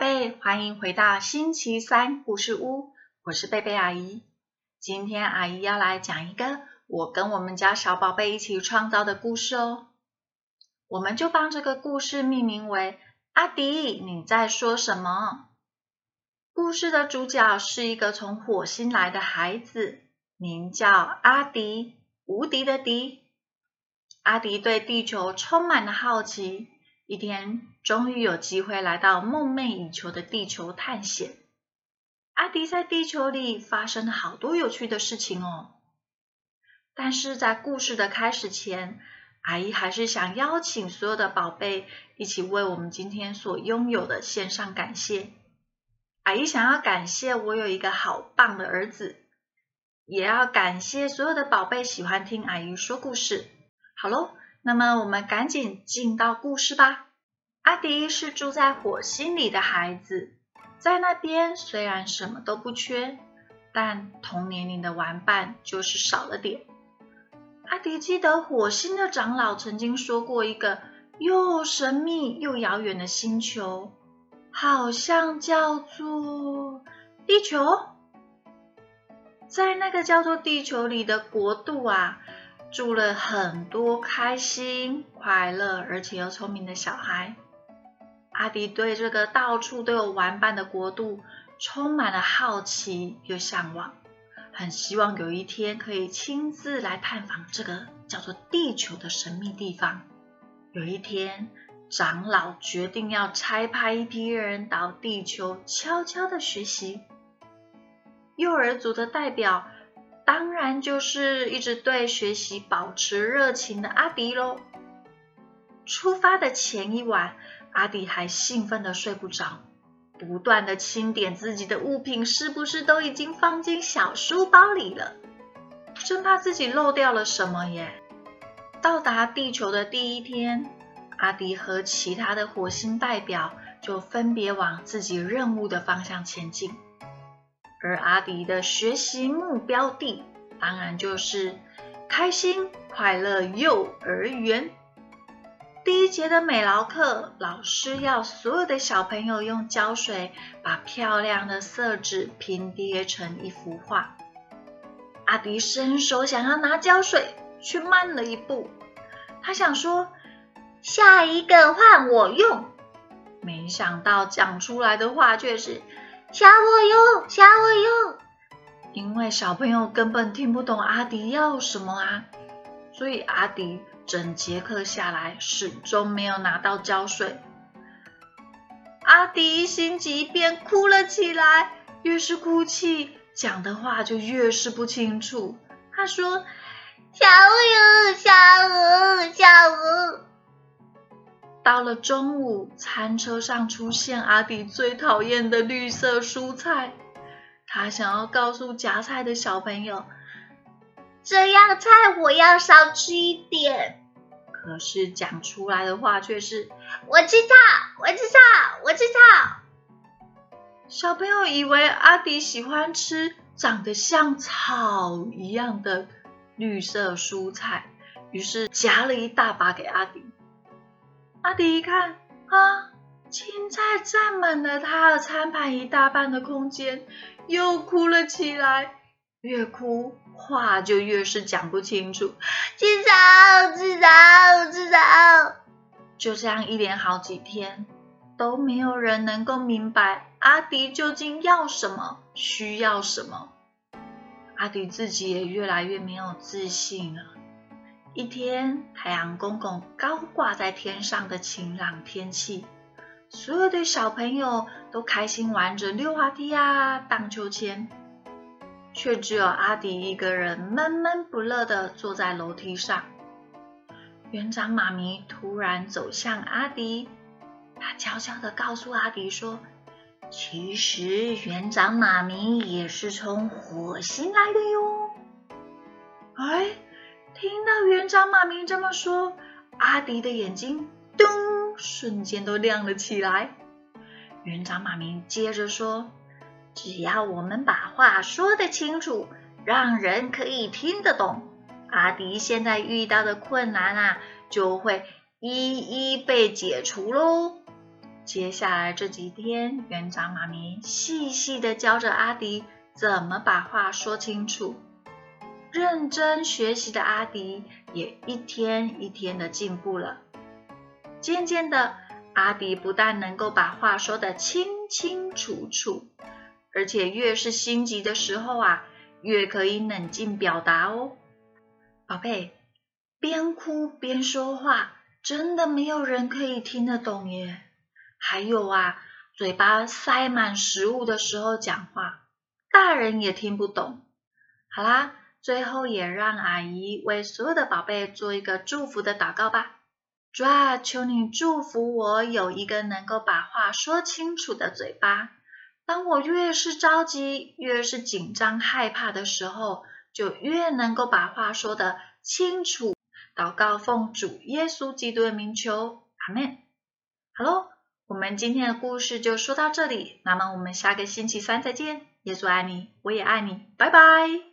贝，欢迎回到星期三故事屋，我是贝贝阿姨。今天阿姨要来讲一个我跟我们家小宝贝一起创造的故事哦。我们就帮这个故事命名为“阿迪，你在说什么？”故事的主角是一个从火星来的孩子，名叫阿迪，无敌的迪。阿迪对地球充满了好奇。一天，终于有机会来到梦寐以求的地球探险。阿迪在地球里发生了好多有趣的事情哦。但是在故事的开始前，阿姨还是想邀请所有的宝贝一起为我们今天所拥有的献上感谢。阿姨想要感谢我有一个好棒的儿子，也要感谢所有的宝贝喜欢听阿姨说故事。好喽。那么我们赶紧进到故事吧。阿迪是住在火星里的孩子，在那边虽然什么都不缺，但同年龄的玩伴就是少了点。阿迪记得火星的长老曾经说过一个又神秘又遥远的星球，好像叫做地球。在那个叫做地球里的国度啊。住了很多开心、快乐而且又聪明的小孩。阿迪对这个到处都有玩伴的国度充满了好奇又向往，很希望有一天可以亲自来探访这个叫做地球的神秘地方。有一天，长老决定要差派一批人到地球悄悄的学习。幼儿组的代表。当然就是一直对学习保持热情的阿迪喽。出发的前一晚，阿迪还兴奋的睡不着，不断的清点自己的物品是不是都已经放进小书包里了，生怕自己漏掉了什么耶。到达地球的第一天，阿迪和其他的火星代表就分别往自己任务的方向前进。而阿迪的学习目标地，当然就是开心快乐幼儿园。第一节的美劳课，老师要所有的小朋友用胶水把漂亮的色纸拼叠成一幅画。阿迪伸手想要拿胶水，却慢了一步。他想说：“下一个换我用。”没想到讲出来的话却是。小我用，小我用，因为小朋友根本听不懂阿迪要什么啊，所以阿迪整节课下来始终没有拿到胶水。阿迪心急，便哭了起来，越是哭泣，讲的话就越是不清楚。他说：“小我用，小我，小我。”到了中午，餐车上出现阿迪最讨厌的绿色蔬菜。他想要告诉夹菜的小朋友，这样菜我要少吃一点。可是讲出来的话却是：我吃草，我吃草，我吃草。小朋友以为阿迪喜欢吃长得像草一样的绿色蔬菜，于是夹了一大把给阿迪。阿迪一看啊，青菜占满了他的餐盘一大半的空间，又哭了起来。越哭话就越是讲不清楚。至少，至少，至少，就这样一连好几天，都没有人能够明白阿迪究竟要什么，需要什么。阿迪自己也越来越没有自信了。一天，太阳公公高挂在天上的晴朗天气，所有的小朋友都开心玩着溜滑梯啊、荡秋千，却只有阿迪一个人闷闷不乐的坐在楼梯上。园长妈咪突然走向阿迪，他悄悄的告诉阿迪说：“其实园长妈咪也是从火星来的哟。”哎。听到园长妈咪这么说，阿迪的眼睛咚瞬间都亮了起来。园长妈咪接着说：“只要我们把话说得清楚，让人可以听得懂，阿迪现在遇到的困难啊，就会一一被解除喽。接下来这几天，园长妈咪细细的教着阿迪怎么把话说清楚。认真学习的阿迪也一天一天的进步了。渐渐的，阿迪不但能够把话说得清清楚楚，而且越是心急的时候啊，越可以冷静表达哦。宝贝，边哭边说话，真的没有人可以听得懂耶。还有啊，嘴巴塞满食物的时候讲话，大人也听不懂。好啦。最后也让阿姨为所有的宝贝做一个祝福的祷告吧。主啊，求你祝福我有一个能够把话说清楚的嘴巴。当我越是着急、越是紧张、害怕的时候，就越能够把话说得清楚。祷告奉主耶稣基督的名求，阿门。好喽，我们今天的故事就说到这里。那么我们下个星期三再见。耶稣爱你，我也爱你，拜拜。